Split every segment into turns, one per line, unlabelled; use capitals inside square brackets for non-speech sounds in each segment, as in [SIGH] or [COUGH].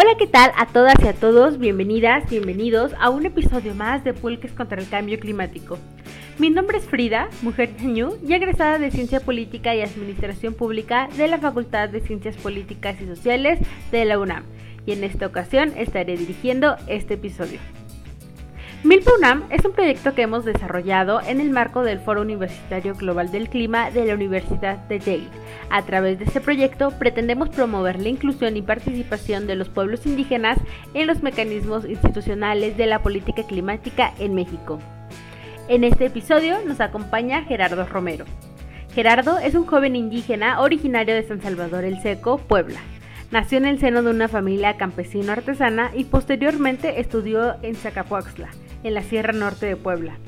Hola, ¿qué tal a todas y a todos? Bienvenidas, bienvenidos a un episodio más de Pulques contra el Cambio Climático. Mi nombre es Frida, mujer ñañú y egresada de Ciencia Política y Administración Pública de la Facultad de Ciencias Políticas y Sociales de la UNAM, y en esta ocasión estaré dirigiendo este episodio. Milpa UNAM es un proyecto que hemos desarrollado en el marco del Foro Universitario Global del Clima de la Universidad de Yale. A través de este proyecto pretendemos promover la inclusión y participación de los pueblos indígenas en los mecanismos institucionales de la política climática en México. En este episodio nos acompaña Gerardo Romero. Gerardo es un joven indígena originario de San Salvador el Seco, Puebla. Nació en el seno de una familia campesino artesana y posteriormente estudió en Zacapuaxtla en la Sierra Norte de Puebla.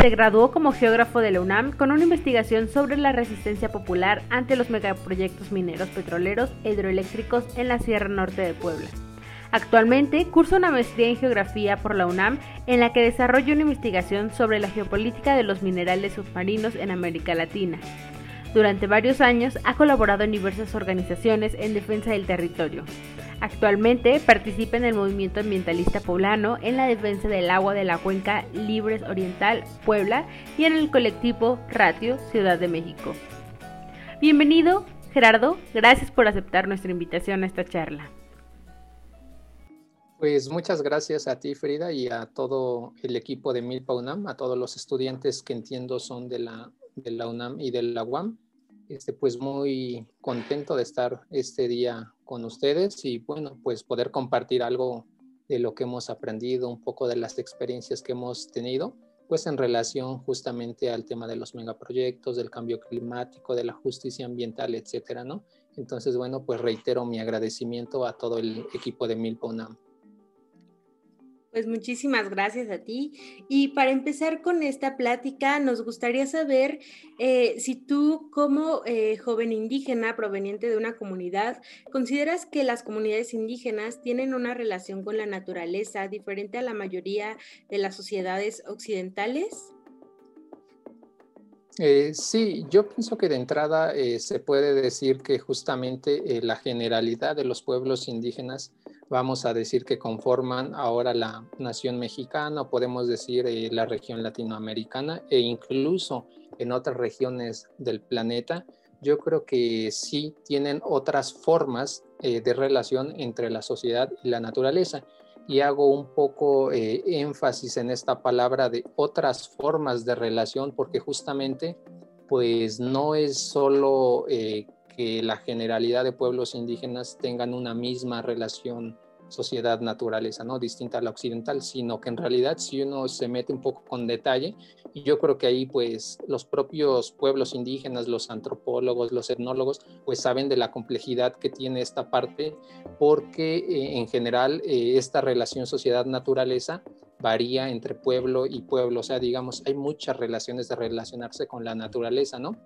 Se graduó como geógrafo de la UNAM con una investigación sobre la resistencia popular ante los megaproyectos mineros petroleros e hidroeléctricos en la Sierra Norte de Puebla. Actualmente cursa una maestría en geografía por la UNAM en la que desarrolla una investigación sobre la geopolítica de los minerales submarinos en América Latina. Durante varios años ha colaborado en diversas organizaciones en defensa del territorio. Actualmente participa en el movimiento ambientalista poblano en la defensa del agua de la cuenca Libres Oriental Puebla y en el colectivo Ratio Ciudad de México. Bienvenido, Gerardo. Gracias por aceptar nuestra invitación a esta charla.
Pues muchas gracias a ti, Frida, y a todo el equipo de Milpa UNAM, a todos los estudiantes que entiendo son de la, de la UNAM y de la UAM este, pues muy contento de estar este día con ustedes y bueno, pues poder compartir algo de lo que hemos aprendido, un poco de las experiencias que hemos tenido, pues en relación justamente al tema de los megaproyectos, del cambio climático, de la justicia ambiental, etcétera, ¿no? Entonces, bueno, pues reitero mi agradecimiento a todo el equipo de Milponam.
Pues muchísimas gracias a ti. Y para empezar con esta plática, nos gustaría saber eh, si tú como eh, joven indígena proveniente de una comunidad, ¿consideras que las comunidades indígenas tienen una relación con la naturaleza diferente a la mayoría de las sociedades occidentales?
Eh, sí, yo pienso que de entrada se puede decir que justamente la generalidad de los pueblos indígenas vamos a decir que conforman ahora la nación mexicana, podemos decir eh, la región latinoamericana e incluso en otras regiones del planeta, yo creo que sí tienen otras formas eh, de relación entre la sociedad y la naturaleza. Y hago un poco eh, énfasis en esta palabra de otras formas de relación, porque justamente pues no es solo que la generalidad de pueblos indígenas tengan una misma relación sociedad naturaleza, ¿no? Distinta a la occidental, sino que en realidad si uno se mete un poco con detalle, yo creo que ahí pues los propios pueblos indígenas, los antropólogos, los etnólogos, pues saben de la complejidad que tiene esta parte, porque eh, en general eh, esta relación sociedad-naturaleza varía entre pueblo y pueblo, o sea, digamos, hay muchas relaciones de relacionarse con la naturaleza, ¿no?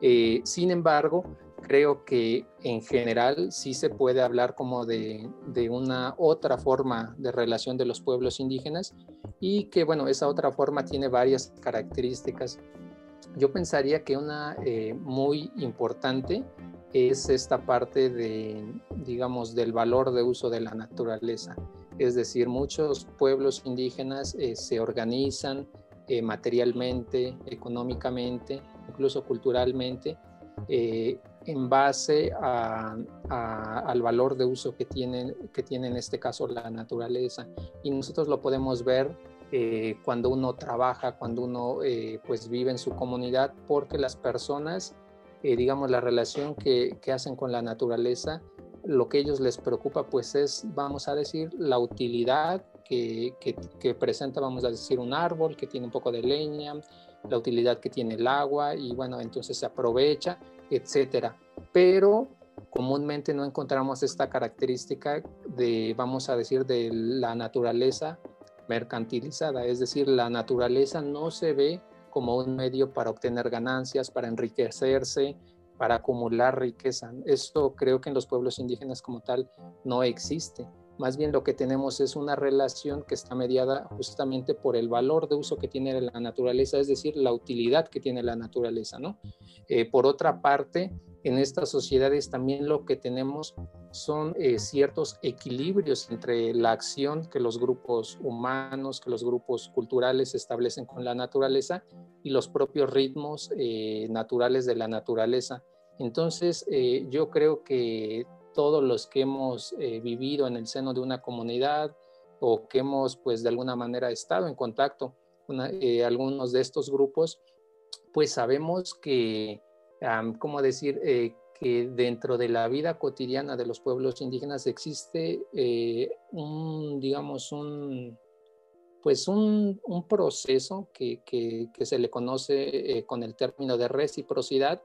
Eh, sin embargo, creo que en general sí se puede hablar como de, una otra forma de relación de los pueblos indígenas y que, bueno, esa otra forma tiene varias características. Yo pensaría que una eh, muy importante es esta parte de, digamos, del valor de uso de la naturaleza. Es decir, muchos pueblos indígenas eh, se organizan eh, materialmente, económicamente, incluso culturalmente, eh, en base al valor de uso que tiene, que tiene en este caso la naturaleza. Y nosotros lo podemos ver cuando uno trabaja, cuando uno pues vive en su comunidad, porque las personas, digamos, la relación que, que hacen con la naturaleza lo que ellos les preocupa pues es, vamos a decir, la utilidad que, presenta, vamos a decir, un árbol que tiene un poco de leña, la utilidad que tiene el agua y bueno, entonces se aprovecha, etcétera. Pero comúnmente no encontramos esta característica de, vamos a decir, de la naturaleza mercantilizada, es decir, la naturaleza no se ve como un medio para obtener ganancias, para enriquecerse, para acumular riqueza. Esto creo que en los pueblos indígenas como tal no existe. Más bien lo que tenemos es una relación que está mediada justamente por el valor de uso que tiene la naturaleza, es decir, la utilidad que tiene la naturaleza, ¿no? Eh, por otra parte, en estas sociedades también lo que tenemos son eh, ciertos equilibrios entre la acción que los grupos humanos, que los grupos culturales establecen con la naturaleza y los propios ritmos eh, naturales de la naturaleza. Entonces, yo creo que todos los que hemos vivido en el seno de una comunidad o que hemos, pues, de alguna manera estado en contacto con algunos de estos grupos, pues sabemos que, ¿cómo decir?, que dentro de la vida cotidiana de los pueblos indígenas existe eh, un, digamos, un, pues un, proceso que, se le conoce eh, con el término de reciprocidad,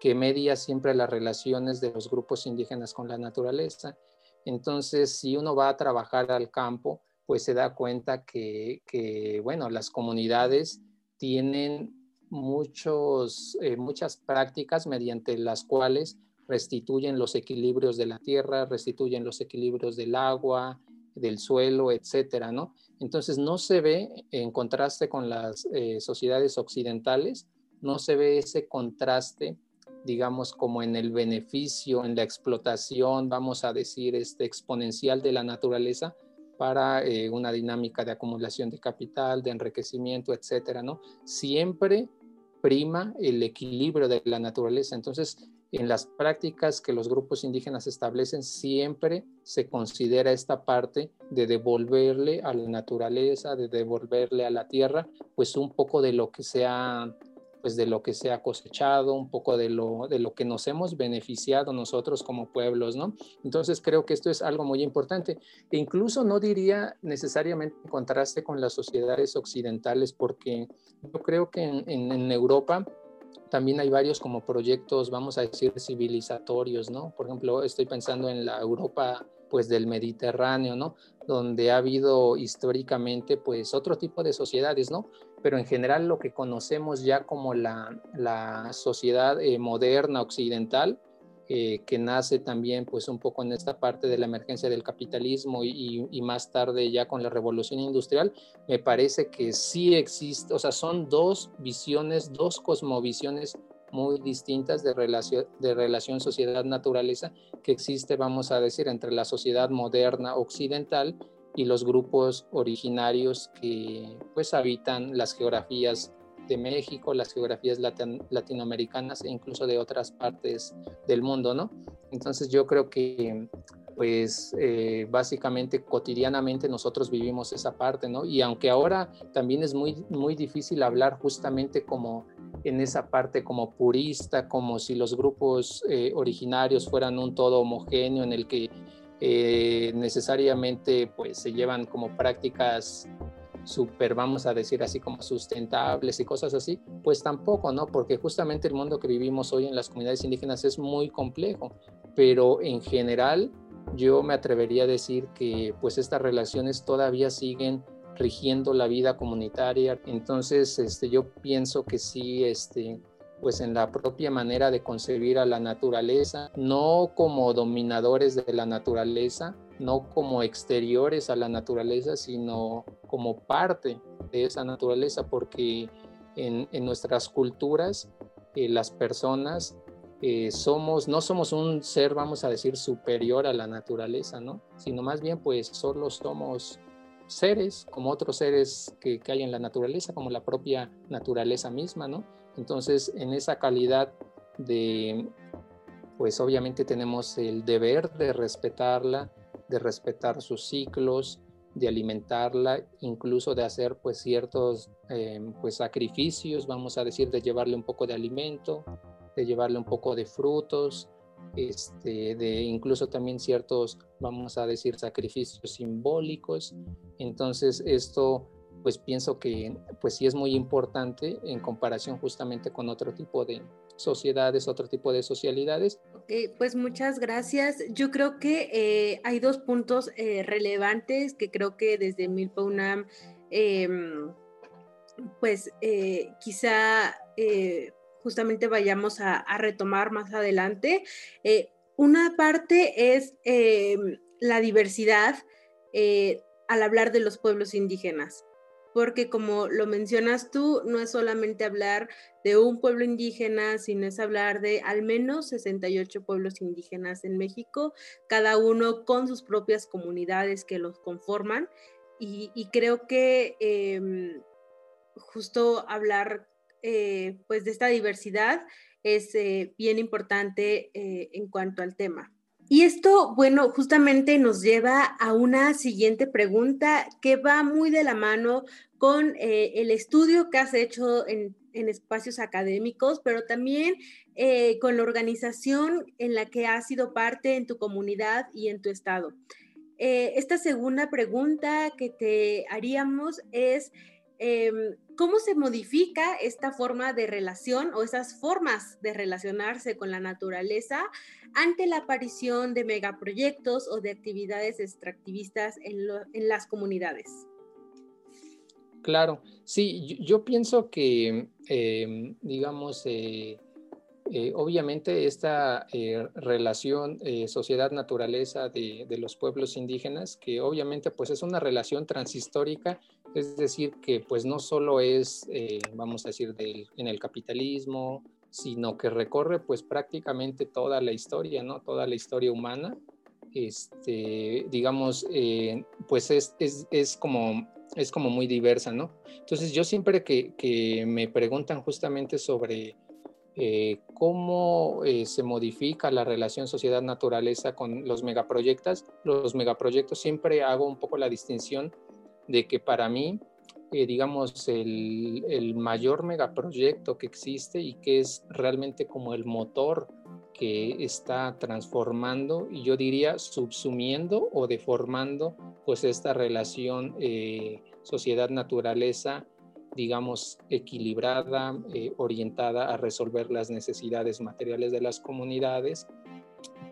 que media siempre las relaciones de los grupos indígenas con la naturaleza. Entonces, si uno va a trabajar al campo, pues se da cuenta que, bueno, las comunidades tienen muchos, eh, muchas prácticas mediante las cuales restituyen los equilibrios de la tierra, restituyen los equilibrios del agua, del suelo, etcétera, ¿no? Entonces no se ve, en contraste con las eh, sociedades occidentales, no se ve ese contraste, digamos, como en el beneficio, en la explotación, vamos a decir, este exponencial de la naturaleza, para eh, una dinámica de acumulación de capital, de enriquecimiento, etcétera, ¿no? Siempre prima el equilibrio de la naturaleza. Entonces, en las prácticas que los grupos indígenas establecen, siempre se considera esta parte de devolverle a la naturaleza, de devolverle a la tierra, pues un poco de lo que sea pues de lo que se ha cosechado, un poco de lo, de lo que nos hemos beneficiado nosotros como pueblos, ¿no? Entonces creo que esto es algo muy importante. E incluso no diría necesariamente en contraste con las sociedades occidentales, porque yo creo que en, en Europa también hay varios como proyectos, vamos a decir, civilizatorios, ¿no? Por ejemplo, estoy pensando en la Europa pues del Mediterráneo, ¿no? Donde ha habido históricamente pues otro tipo de sociedades, ¿no? Pero en general lo que conocemos ya como la, la sociedad eh, moderna occidental, eh, que nace también pues un poco en esta parte de la emergencia del capitalismo y, y, más tarde ya con la revolución industrial, me parece que sí existe, o sea, son dos visiones, dos cosmovisiones muy distintas de relación, de relación sociedad-naturaleza que existe, vamos a decir, entre la sociedad moderna occidental y los grupos originarios que pues habitan las geografías de México, las geografías latinoamericanas e incluso de otras partes del mundo, ¿no? Entonces yo creo que pues eh, básicamente cotidianamente nosotros vivimos esa parte, ¿no? Y aunque ahora también es muy, muy difícil hablar justamente como en esa parte como purista, como si los grupos eh, originarios fueran un todo homogéneo en el que eh, necesariamente pues se llevan como prácticas súper, vamos a decir así como sustentables y cosas así, pues tampoco, ¿no? Porque justamente el mundo que vivimos hoy en las comunidades indígenas es muy complejo, pero en general yo me atrevería a decir que pues estas relaciones todavía siguen rigiendo la vida comunitaria. Entonces, este, yo pienso que sí, este, pues en la propia manera de concebir a la naturaleza, no como dominadores de la naturaleza, no como exteriores a la naturaleza, sino como parte de esa naturaleza, porque en, nuestras culturas eh, las personas eh, somos, no somos un ser, vamos a decir, superior a la naturaleza, ¿no? Sino más bien, pues solo somos seres, como otros seres que, que hay en la naturaleza, como la propia naturaleza misma, ¿no? Entonces, en esa calidad de, pues obviamente tenemos el deber de respetarla, de respetar sus ciclos, de alimentarla, incluso de hacer pues ciertos eh, pues sacrificios, vamos a decir, de llevarle un poco de alimento, de llevarle un poco de frutos, este, de incluso también ciertos, vamos a decir, sacrificios simbólicos. Entonces esto, pues pienso que pues sí es muy importante en comparación justamente con otro tipo de sociedades, otro tipo de socialidades.
pues muchas gracias. Yo creo que eh, hay dos puntos eh, relevantes que creo que desde Milpa UNAM, em, pues eh, quizá justamente vayamos a, retomar más adelante. Una parte es em, la diversidad al hablar de los pueblos indígenas, porque como lo mencionas tú, no es solamente hablar de un pueblo indígena, sino es hablar de al menos 68 pueblos indígenas en México, cada uno con sus propias comunidades que los conforman. Y, creo que em, justo hablar eh, pues de esta diversidad es eh, bien importante eh, en cuanto al tema. Y esto, bueno, justamente nos lleva a una siguiente pregunta que va muy de la mano con eh, el estudio que has hecho en, espacios académicos, pero también eh, con la organización en la que has sido parte en tu comunidad y en tu estado. Eh, esta segunda pregunta que te haríamos es, em, ¿cómo se modifica esta forma de relación o esas formas de relacionarse con la naturaleza ante la aparición de megaproyectos o de actividades extractivistas en las comunidades?
Claro, sí, yo, pienso que, em, digamos, eh, eh, obviamente esta eh, relación sociedad-naturaleza de, los pueblos indígenas, que obviamente pues es una relación transhistórica, es decir, que pues no solo es, vamos a decir, en el capitalismo, sino que recorre pues prácticamente toda la historia, ¿no? Toda la historia humana. Este, digamos, pues es, es, es como es como muy diversa, ¿no? Entonces yo siempre que, me preguntan justamente sobre eh, cómo eh, se modifica la relación sociedad-naturaleza con los megaproyectos, los megaproyectos siempre hago un poco la distinción de que para mí, digamos, el, el, mayor megaproyecto que existe y que es realmente como el motor que está transformando y yo diría subsumiendo o deformando pues esta relación eh, sociedad-naturaleza digamos equilibrada, eh, orientada a resolver las necesidades materiales de las comunidades,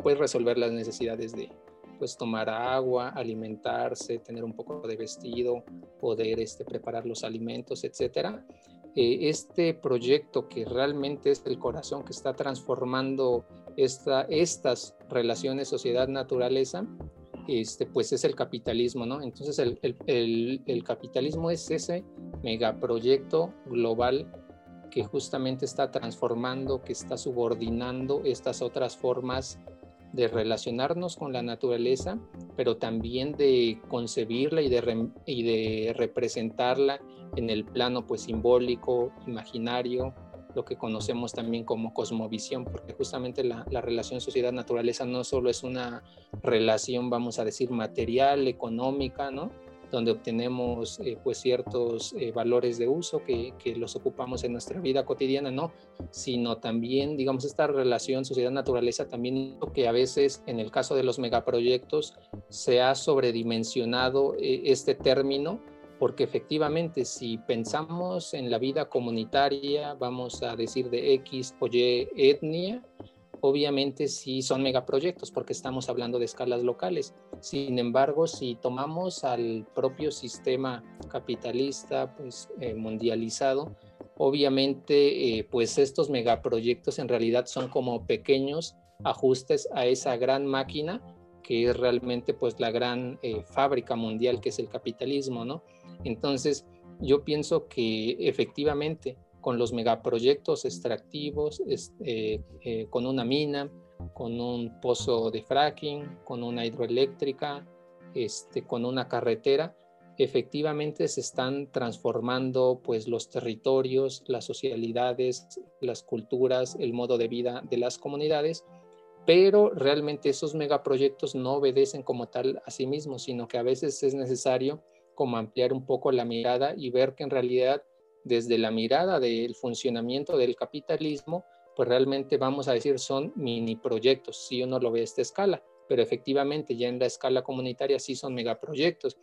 pues resolver las necesidades de pues tomar agua, alimentarse, tener un poco de vestido, poder este, preparar los alimentos, etcétera eh, este proyecto que realmente es el corazón que está transformando esta, estas relaciones sociedad-naturaleza, este, pues es el capitalismo, ¿no? Entonces el, el, el, capitalismo es ese megaproyecto global que justamente está transformando, que está subordinando estas otras formas de relacionarnos con la naturaleza, pero también de concebirla y de, y de representarla en el plano pues simbólico, imaginario, lo que conocemos también como cosmovisión, porque justamente la, relación sociedad-naturaleza no solo es una relación, vamos a decir, material, económica, ¿no? Donde obtenemos eh, pues ciertos eh, valores de uso que, los ocupamos en nuestra vida cotidiana, no, sino también, digamos, esta relación sociedad-naturaleza también que a veces en el caso de los megaproyectos se ha sobredimensionado eh, este término porque efectivamente si pensamos en la vida comunitaria, vamos a decir de X o Y etnia, obviamente sí son megaproyectos porque estamos hablando de escalas locales. Sin embargo, si tomamos al propio sistema capitalista pues, eh, mundializado, obviamente eh, pues estos megaproyectos en realidad son como pequeños ajustes a esa gran máquina que es realmente pues la gran eh, fábrica mundial que es el capitalismo, ¿no? Entonces, yo pienso que efectivamente con los megaproyectos extractivos, eh, eh, con una mina, con un pozo de fracking, con una hidroeléctrica, este, con una carretera, efectivamente se están transformando pues los territorios, las socialidades, las culturas, el modo de vida de las comunidades, pero realmente esos megaproyectos no obedecen como tal a sí mismos, sino que a veces es necesario como ampliar un poco la mirada y ver que en realidad desde la mirada del funcionamiento del capitalismo, pues realmente vamos a decir son mini proyectos, si uno lo ve a esta escala, pero efectivamente ya en la escala comunitaria sí son megaproyectos.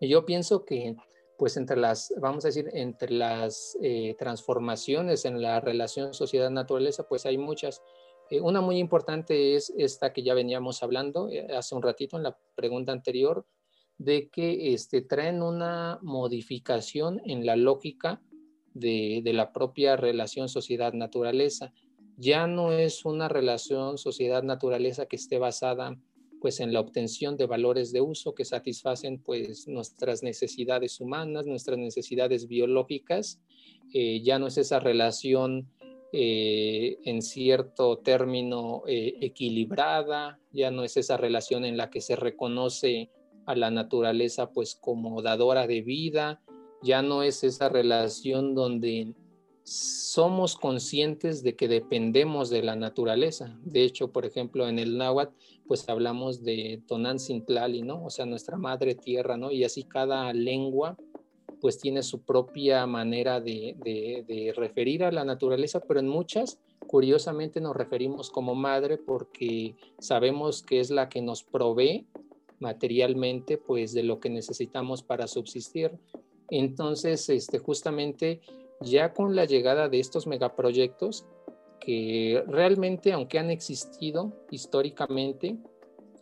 Y yo pienso que pues entre las, vamos a decir, entre las eh, transformaciones en la relación sociedad-naturaleza, pues hay muchas. Eh, una muy importante es esta que ya veníamos hablando eh, hace un ratito en la pregunta anterior, de que este, traen una modificación en la lógica de, la propia relación sociedad-naturaleza. Ya no es una relación sociedad-naturaleza que esté basada pues en la obtención de valores de uso que satisfacen pues nuestras necesidades humanas, nuestras necesidades biológicas. Eh, ya no es esa relación eh, en cierto término eh, equilibrada, ya no es esa relación en la que se reconoce a la naturaleza pues como dadora de vida, ya no es esa relación donde somos conscientes de que dependemos de la naturaleza. De hecho, por ejemplo, en el náhuatl, pues hablamos de Tonancintlali, ¿no? O sea, nuestra madre tierra, ¿no? Y así cada lengua, pues tiene su propia manera de, de referir a la naturaleza, pero en muchas, curiosamente, nos referimos como madre porque sabemos que es la que nos provee materialmente, pues de lo que necesitamos para subsistir. Entonces, este, justamente ya con la llegada de estos megaproyectos, que realmente, aunque han existido históricamente,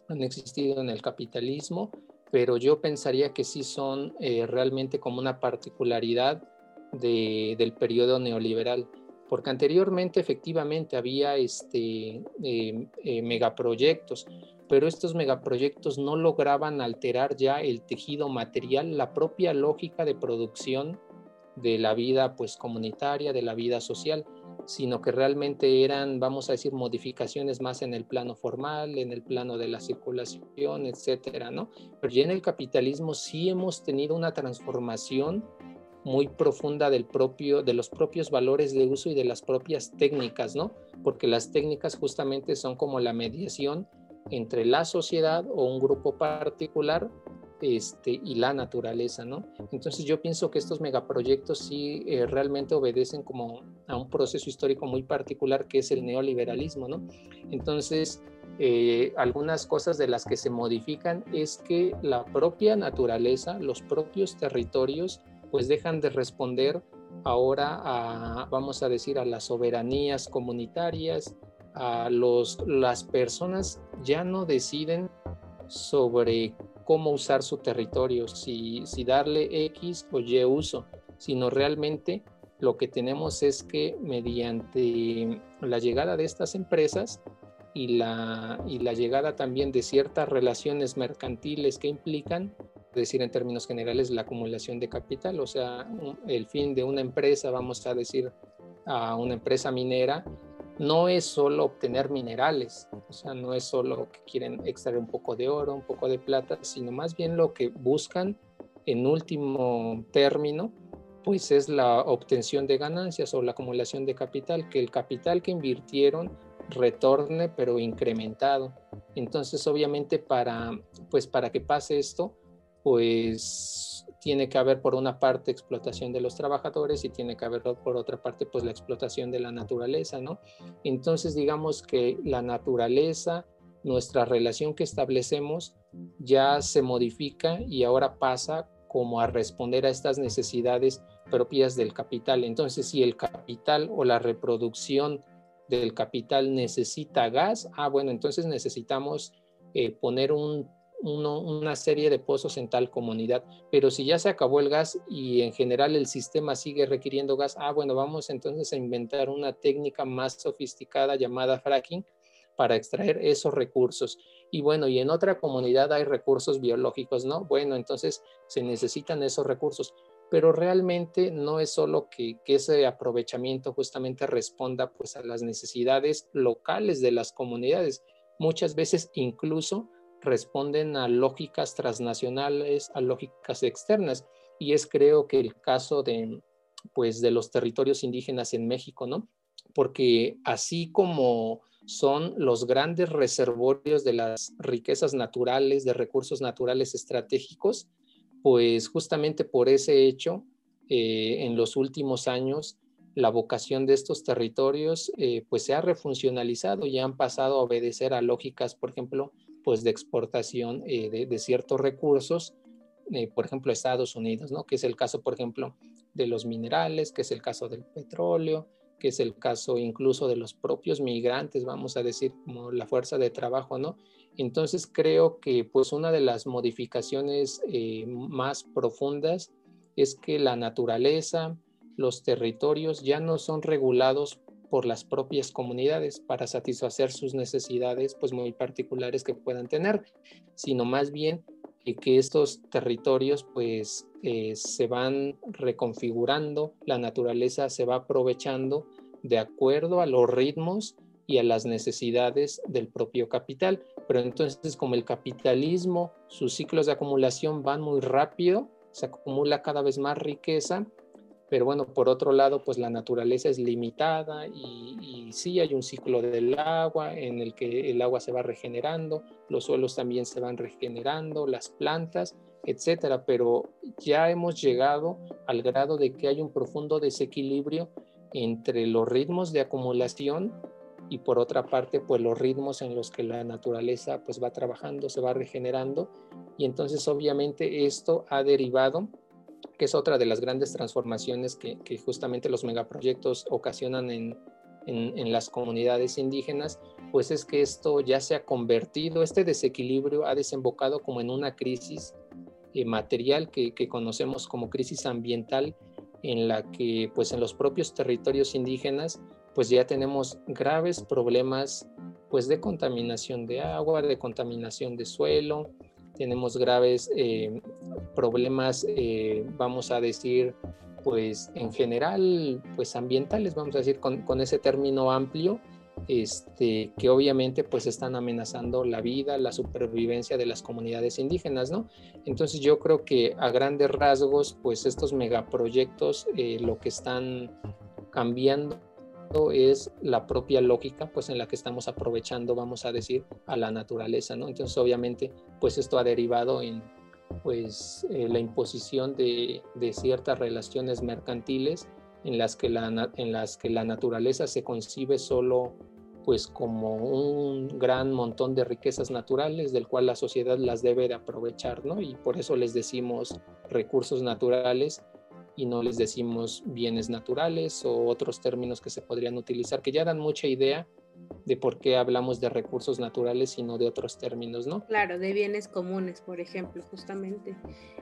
han existido en el capitalismo, pero yo pensaría que sí son eh, realmente como una particularidad del periodo neoliberal, porque anteriormente efectivamente había este, eh, eh, megaproyectos, pero estos megaproyectos no lograban alterar ya el tejido material, la propia lógica de producción de la vida pues comunitaria, de la vida social, sino que realmente eran, vamos a decir, modificaciones más en el plano formal, en el plano de la circulación, etcétera, ¿no? Pero ya en el capitalismo sí hemos tenido una transformación muy profunda del propio, de los propios valores de uso y de las propias técnicas, ¿no? Porque las técnicas justamente son como la mediación entre la sociedad o un grupo particular este, y la naturaleza, ¿no? Entonces yo pienso que estos megaproyectos sí eh, realmente obedecen como a un proceso histórico muy particular que es el neoliberalismo, ¿no? Entonces, eh, algunas cosas de las que se modifican es que la propia naturaleza, los propios territorios, pues dejan de responder ahora a, vamos a decir, a las soberanías comunitarias, a los, las personas ya no deciden sobre cómo usar su territorio, si, si darle X o Y uso, sino realmente lo que tenemos es que mediante la llegada de estas empresas y la, y la llegada también de ciertas relaciones mercantiles que implican, decir en términos generales, la acumulación de capital, o sea, el fin de una empresa, vamos a decir, a una empresa minera, no es solo obtener minerales, o sea, no es solo que quieren extraer un poco de oro, un poco de plata, sino más bien lo que buscan en último término, pues es la obtención de ganancias o la acumulación de capital, que el capital que invirtieron retorne pero incrementado. Entonces, obviamente para pues para que pase esto, pues tiene que haber por una parte explotación de los trabajadores y tiene que haber por otra parte pues la explotación de la naturaleza, ¿no? Entonces digamos que la naturaleza, nuestra relación que establecemos ya se modifica y ahora pasa como a responder a estas necesidades propias del capital. Entonces si el capital o la reproducción del capital necesita gas, ah bueno, entonces necesitamos eh, poner un una serie de pozos en tal comunidad, pero si ya se acabó el gas y en general el sistema sigue requiriendo gas, ah, bueno, vamos entonces a inventar una técnica más sofisticada llamada fracking para extraer esos recursos. Y bueno, y en otra comunidad hay recursos biológicos, ¿no? Bueno, entonces se necesitan esos recursos, pero realmente no es solo que, que ese aprovechamiento justamente responda pues a las necesidades locales de las comunidades. Muchas veces incluso responden a lógicas transnacionales, a lógicas externas. Y es creo que el caso de, pues, de los territorios indígenas en México, ¿no? Porque así como son los grandes reservorios de las riquezas naturales, de recursos naturales estratégicos, pues justamente por ese hecho, eh, en los últimos años, la vocación de estos territorios eh, pues se ha refuncionalizado y han pasado a obedecer a lógicas, por ejemplo, pues de exportación eh, de, ciertos recursos, eh, por ejemplo, Estados Unidos, ¿no? Que es el caso, por ejemplo, de los minerales, que es el caso del petróleo, que es el caso incluso de los propios migrantes, vamos a decir, como la fuerza de trabajo, ¿no? Entonces creo que pues una de las modificaciones eh, más profundas es que la naturaleza, los territorios ya no son regulados por las propias comunidades para satisfacer sus necesidades pues muy particulares que puedan tener, sino más bien que estos territorios pues eh, se van reconfigurando, la naturaleza se va aprovechando de acuerdo a los ritmos y a las necesidades del propio capital. Pero entonces como el capitalismo, sus ciclos de acumulación van muy rápido, se acumula cada vez más riqueza, pero bueno, por otro lado, pues la naturaleza es limitada y, y, sí hay un ciclo del agua en el que el agua se va regenerando, los suelos también se van regenerando, las plantas, etcétera, pero ya hemos llegado al grado de que hay un profundo desequilibrio entre los ritmos de acumulación y por otra parte, pues los ritmos en los que la naturaleza pues va trabajando, se va regenerando. Y entonces obviamente esto ha derivado que es otra de las grandes transformaciones que, justamente los megaproyectos ocasionan en, en, las comunidades indígenas, pues es que esto ya se ha convertido, este desequilibrio ha desembocado como en una crisis eh, material que, que, conocemos como crisis ambiental, en la que pues en los propios territorios indígenas pues ya tenemos graves problemas pues de contaminación de agua, de contaminación de suelo, tenemos graves eh, problemas, eh, vamos a decir, pues en general, pues ambientales, vamos a decir, con, con, ese término amplio, este, que obviamente pues están amenazando la vida, la supervivencia de las comunidades indígenas, ¿no? Entonces yo creo que a grandes rasgos, pues estos megaproyectos eh, lo que están cambiando es la propia lógica pues en la que estamos aprovechando vamos a decir a la naturaleza no entonces obviamente pues esto ha derivado en pues eh, la imposición de, ciertas relaciones mercantiles en las que la naturaleza se concibe solo pues como un gran montón de riquezas naturales del cual la sociedad las debe de aprovechar no y por eso les decimos recursos naturales y no les decimos bienes naturales o otros términos que se podrían utilizar, que ya dan mucha idea de por qué hablamos de recursos naturales y no de otros términos, ¿no?
Claro, de bienes comunes, por ejemplo, justamente.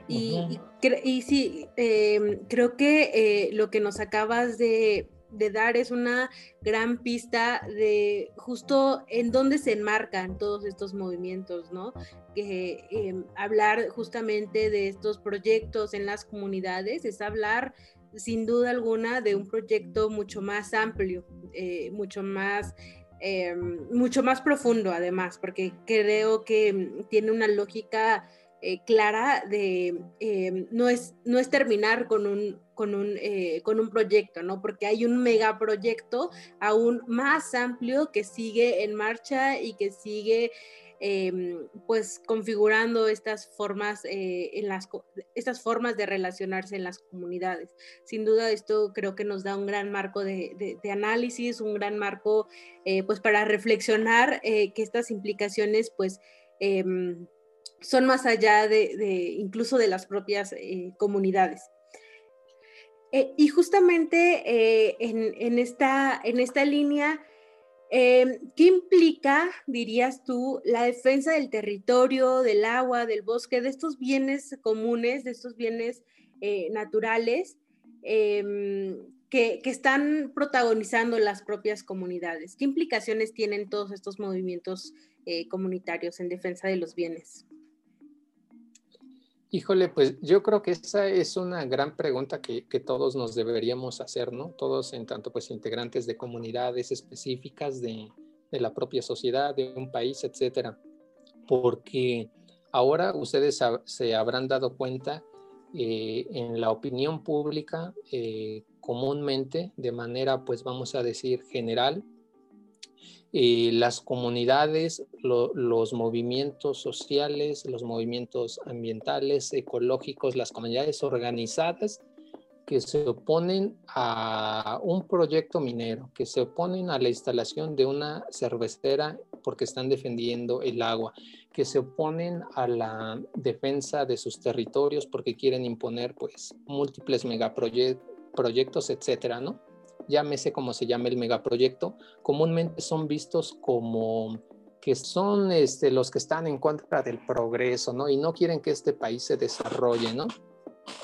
Y, y, sí, em, creo que eh, lo que nos acabas de de dar es una gran pista de justo en dónde se enmarcan todos estos movimientos, ¿no? Que em, hablar justamente de estos proyectos en las comunidades es hablar sin duda alguna de un proyecto mucho más amplio, eh, mucho más em, mucho más profundo además, porque creo que tiene una lógica eh, clara em, no, es, no es terminar con un, con un, eh, con un proyecto, ¿no? Porque hay un megaproyecto aún más amplio que sigue en marcha y que sigue em, pues configurando estas formas, eh, en las, estas formas de relacionarse en las comunidades. Sin duda esto creo que nos da un gran marco de, de, análisis, un gran marco eh, pues para reflexionar que estas implicaciones pues em, son más allá de, incluso de las propias comunidades. Eh, y justamente eh, en, esta, en esta línea, eh, ¿qué implica, dirías tú, la defensa del territorio, del agua, del bosque, de estos bienes comunes, de estos bienes naturales que, están protagonizando las propias comunidades? ¿Qué implicaciones tienen todos estos movimientos comunitarios en defensa de los bienes?
Híjole, pues yo creo que esa es una gran pregunta que, todos nos deberíamos hacer, ¿no? Todos en tanto pues integrantes de comunidades específicas de, la propia sociedad, de un país, etcétera. Porque ahora ustedes se habrán dado cuenta eh, en la opinión pública eh, comúnmente, de manera pues vamos a decir general, eh, las comunidades, los movimientos sociales, los movimientos ambientales, ecológicos, las comunidades organizadas que se oponen a un proyecto minero, que se oponen a la instalación de una cervecera porque están defendiendo el agua, que se oponen a la defensa de sus territorios porque quieren imponer pues múltiples megaproyectos, etcétera, ¿no? Llámese como se llame el megaproyecto, comúnmente son vistos como que son este, los que están en contra del progreso, ¿no? Y no quieren que este país se desarrolle, ¿no?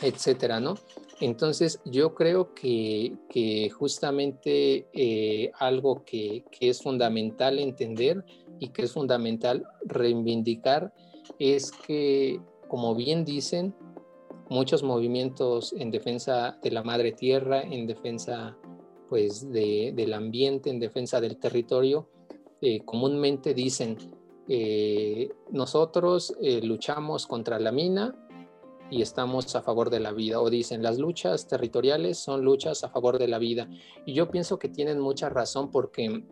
etcétera, ¿no? Entonces, yo creo que, justamente eh, algo que, es fundamental entender y que es fundamental reivindicar es que, como bien dicen, muchos movimientos en defensa de la madre tierra, en defensa pues, del ambiente, en defensa del territorio, eh, comúnmente dicen, eh, nosotros luchamos contra la mina, y estamos a favor de la vida. O dicen, las luchas territoriales son luchas a favor de la vida. Y yo pienso que tienen mucha razón porque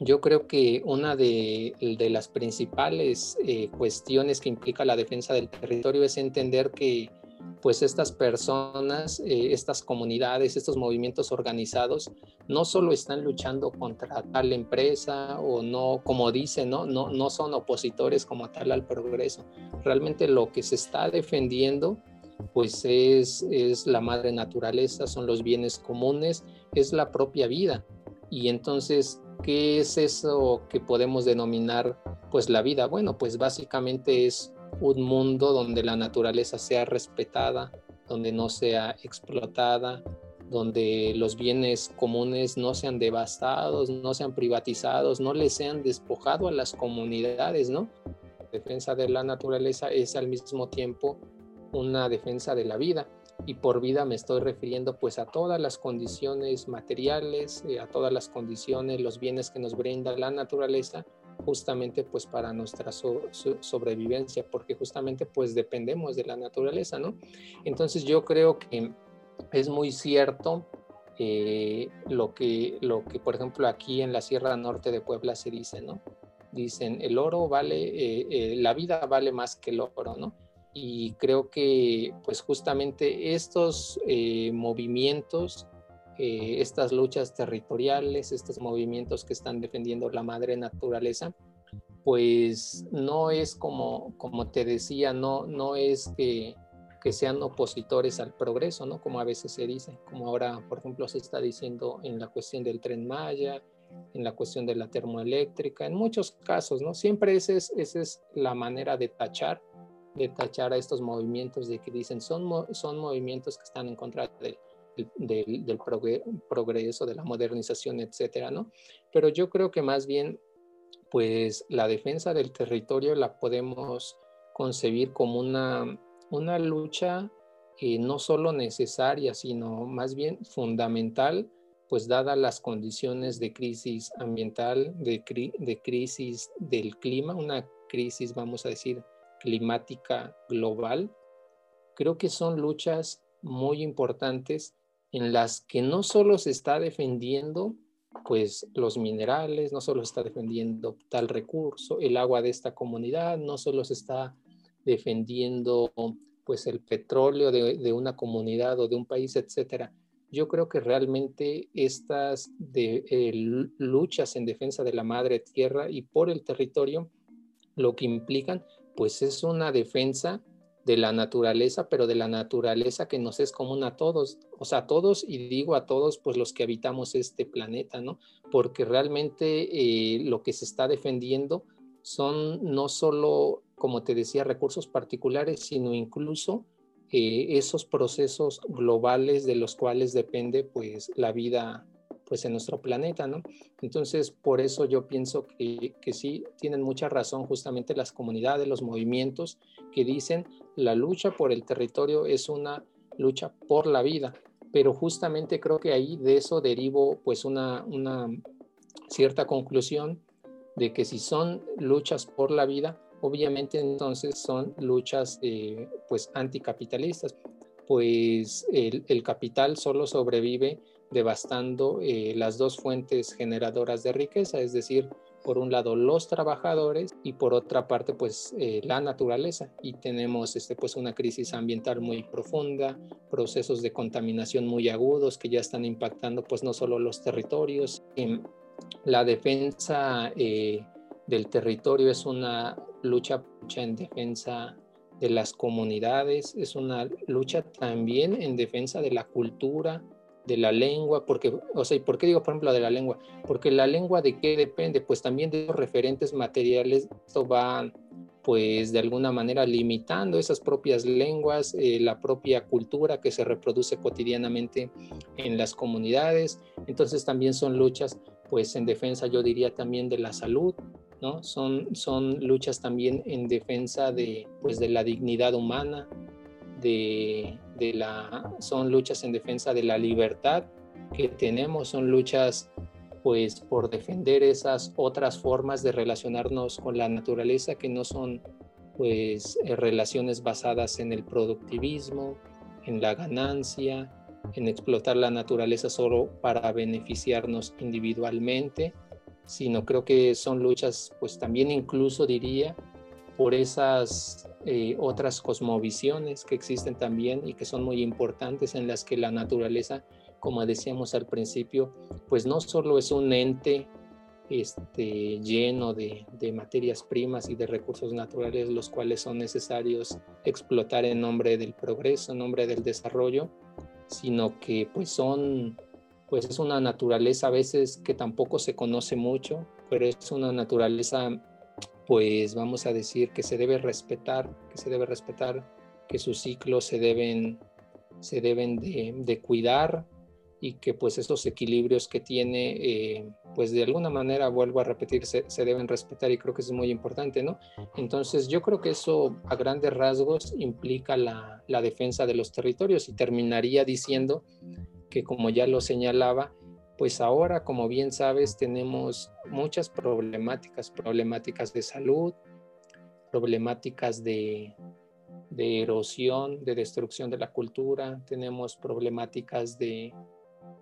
yo creo que una de, las principales eh, cuestiones que implica la defensa del territorio es entender que pues estas personas, eh, estas comunidades, estos movimientos organizados, no solo están luchando contra tal empresa o no, como dicen, ¿no? No, no son opositores como tal al progreso. Realmente lo que se está defendiendo pues es, es la madre naturaleza, son los bienes comunes, es la propia vida. Y entonces, ¿qué es eso que podemos denominar pues la vida? Bueno, pues básicamente es un mundo donde la naturaleza sea respetada, donde no sea explotada, donde los bienes comunes no sean devastados, no sean privatizados, no les sean despojados a las comunidades, ¿no? La defensa de la naturaleza es al mismo tiempo una defensa de la vida y por vida me estoy refiriendo pues a todas las condiciones materiales, eh, a todas las condiciones, los bienes que nos brinda la naturaleza justamente pues para nuestra sobrevivencia, porque justamente pues dependemos de la naturaleza, ¿no? Entonces yo creo que es muy cierto eh, lo, que, lo que, por ejemplo, aquí en la Sierra Norte de Puebla se dice, ¿no? Dicen, el oro vale, eh, eh, la vida vale más que el oro, ¿no? Y creo que pues justamente estos movimientos eh, estas luchas territoriales, estos movimientos que están defendiendo la madre naturaleza, pues no es como, como te decía, no, no es que, que sean opositores al progreso, ¿no? Como a veces se dice, como ahora, por ejemplo, se está diciendo en la cuestión del tren Maya, en la cuestión de la termoeléctrica, en muchos casos, ¿no? Siempre esa es, esa es la manera de tachar, de tachar a estos movimientos de que dicen son, son movimientos que están en contra del del, progreso, de la modernización, etcétera, ¿no? Pero yo creo que más bien, pues la defensa del territorio la podemos concebir como una, una lucha eh, no solo necesaria, sino más bien fundamental, pues dadas las condiciones de crisis ambiental, de, de crisis del clima, una crisis, vamos a decir, climática global, creo que son luchas muy importantes en las que no solo se está defendiendo pues los minerales, no solo se está defendiendo tal recurso, el agua de esta comunidad, no solo se está defendiendo pues el petróleo de, una comunidad o de un país, etcétera. Yo creo que realmente estas de, eh, luchas en defensa de la madre tierra y por el territorio lo que implican pues es una defensa de la naturaleza, pero de la naturaleza que nos es común a todos, o sea, a todos, y digo a todos, pues los que habitamos este planeta, ¿no? Porque realmente eh, lo que se está defendiendo son no solo, como te decía, recursos particulares, sino incluso eh, esos procesos globales de los cuales depende, pues, la vida pues en nuestro planeta, ¿no? Entonces, por eso yo pienso que, que sí tienen mucha razón justamente las comunidades, los movimientos que dicen la lucha por el territorio es una lucha por la vida, pero justamente creo que ahí de eso derivo pues una, una cierta conclusión de que si son luchas por la vida, obviamente entonces son luchas eh, pues anticapitalistas, pues el, el capital solo sobrevive devastando eh, las dos fuentes generadoras de riqueza, es decir, por un lado los trabajadores y por otra parte pues eh, la naturaleza. Y tenemos este pues una crisis ambiental muy profunda procesos de contaminación muy agudos que ya están impactando pues no solo los territorios. La defensa eh, del territorio es una lucha en defensa de las comunidades es una lucha también en defensa de la cultura de la lengua, porque, o sea, ¿y por qué digo, por ejemplo, de la lengua? Porque la lengua de qué depende, pues también de los referentes materiales, esto va pues de alguna manera limitando esas propias lenguas, eh, la propia cultura que se reproduce cotidianamente en las comunidades. Entonces también son luchas pues en defensa, yo diría también de la salud, ¿no? Son, son luchas también en defensa de, pues, de la dignidad humana, de, de la, son luchas en defensa de la libertad que tenemos, son luchas pues por defender esas otras formas de relacionarnos con la naturaleza que no son pues eh, relaciones basadas en el productivismo, en la ganancia, en explotar la naturaleza solo para beneficiarnos individualmente, sino creo que son luchas pues también incluso diría por esas eh, otras cosmovisiones que existen también y que son muy importantes en las que la naturaleza como decíamos al principio, pues no solo es un ente este, lleno de, materias primas y de recursos naturales, los cuales son necesarios explotar en nombre del progreso, en nombre del desarrollo, sino que pues son, pues es una naturaleza a veces que tampoco se conoce mucho, pero es una naturaleza, pues vamos a decir que se debe respetar, que se debe respetar, que sus ciclos se deben, se deben de, cuidar y que pues estos equilibrios que tiene, eh, pues de alguna manera, vuelvo a repetir, se, deben respetar y creo que es muy importante, ¿no? Entonces yo creo que eso a grandes rasgos implica la defensa de los territorios y terminaría diciendo que como ya lo señalaba, pues ahora, como bien sabes, tenemos muchas problemáticas, problemáticas de salud, problemáticas de, de erosión, de destrucción de la cultura, tenemos problemáticas de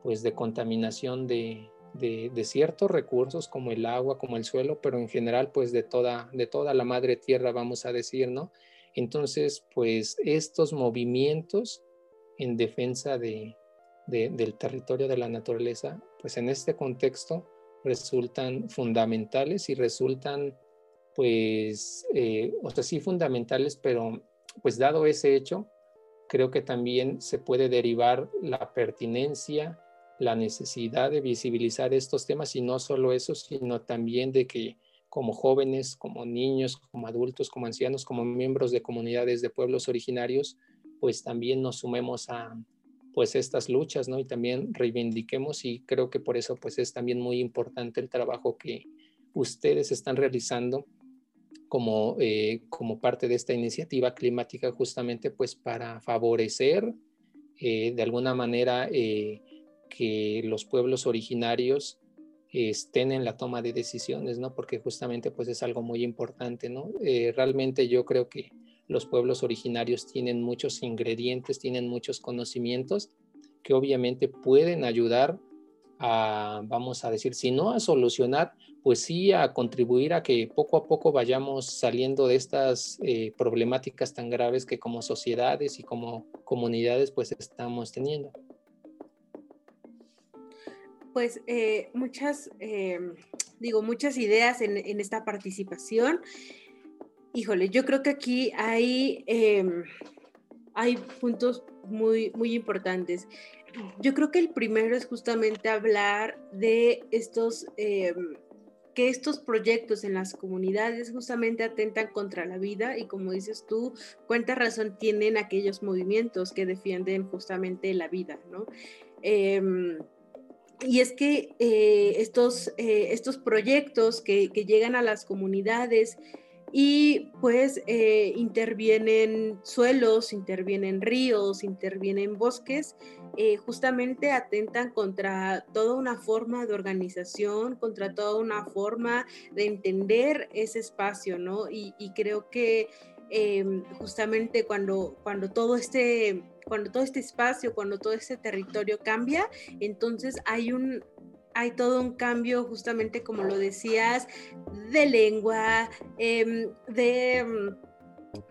pues de contaminación de, de, ciertos recursos como el agua, como el suelo, pero en general pues de toda, de toda la madre tierra vamos a decir, ¿no? Entonces pues estos movimientos en defensa de, del territorio de la naturaleza, pues en este contexto resultan fundamentales y resultan pues, eh, o sea, sí fundamentales, pero pues dado ese hecho, creo que también se puede derivar la pertinencia la necesidad de visibilizar estos temas y no solo eso, sino también de que como jóvenes, como niños, como adultos, como ancianos, como miembros de comunidades de pueblos originarios, pues también nos sumemos a pues estas luchas, ¿no? Y también reivindiquemos y creo que por eso pues es también muy importante el trabajo que ustedes están realizando como, eh, como parte de esta iniciativa climática justamente pues para favorecer eh, de alguna manera eh, que los pueblos originarios estén en la toma de decisiones, ¿no? Porque justamente pues es algo muy importante, ¿no? Realmente yo creo que los pueblos originarios tienen muchos ingredientes, tienen muchos conocimientos que obviamente pueden ayudar a, vamos a decir, si no a solucionar, pues sí a contribuir a que poco a poco vayamos saliendo de estas eh, problemáticas tan graves que como sociedades y como comunidades pues estamos teniendo
pues eh, muchas, eh, digo, muchas ideas en, esta participación. Híjole, yo creo que aquí hay, em, hay puntos muy, muy importantes. Yo creo que el primero es justamente hablar de estos, em, que estos proyectos en las comunidades justamente atentan contra la vida y como dices tú, cuánta razón tienen aquellos movimientos que defienden justamente la vida, ¿no? Em, y es que eh, estos, eh, estos proyectos que, llegan a las comunidades y pues eh, intervienen suelos, intervienen ríos, intervienen bosques, justamente atentan contra toda una forma de organización, contra toda una forma de entender ese espacio, ¿no? Y, y creo que justamente cuando, cuando todo este cuando todo este espacio, cuando todo este territorio cambia, entonces hay un, hay todo un cambio, justamente como lo decías, de lengua, em, de, em,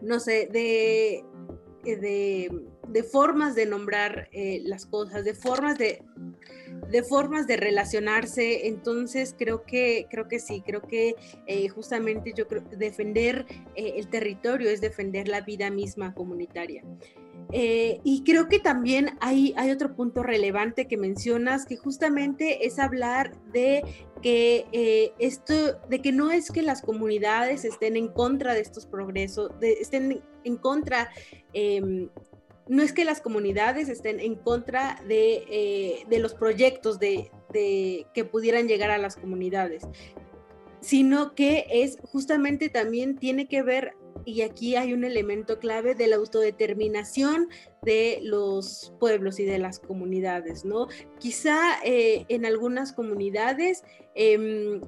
no sé, de, de, formas de nombrar eh, las cosas, de formas de, de formas de relacionarse. Entonces creo que, creo que sí, creo que eh, justamente yo creo defender eh, el territorio es defender la vida misma comunitaria. Eh, y creo que también hay, hay otro punto relevante que mencionas, que justamente es hablar de que eh, esto, de que no es que las comunidades estén en contra de estos progresos, de, estén en contra, em, no es que las comunidades estén en contra de, eh, de los proyectos de, de, que pudieran llegar a las comunidades, sino que es justamente también tiene que ver y aquí hay un elemento clave de la autodeterminación de los pueblos y de las comunidades, ¿no? Quizá eh, en algunas comunidades, em,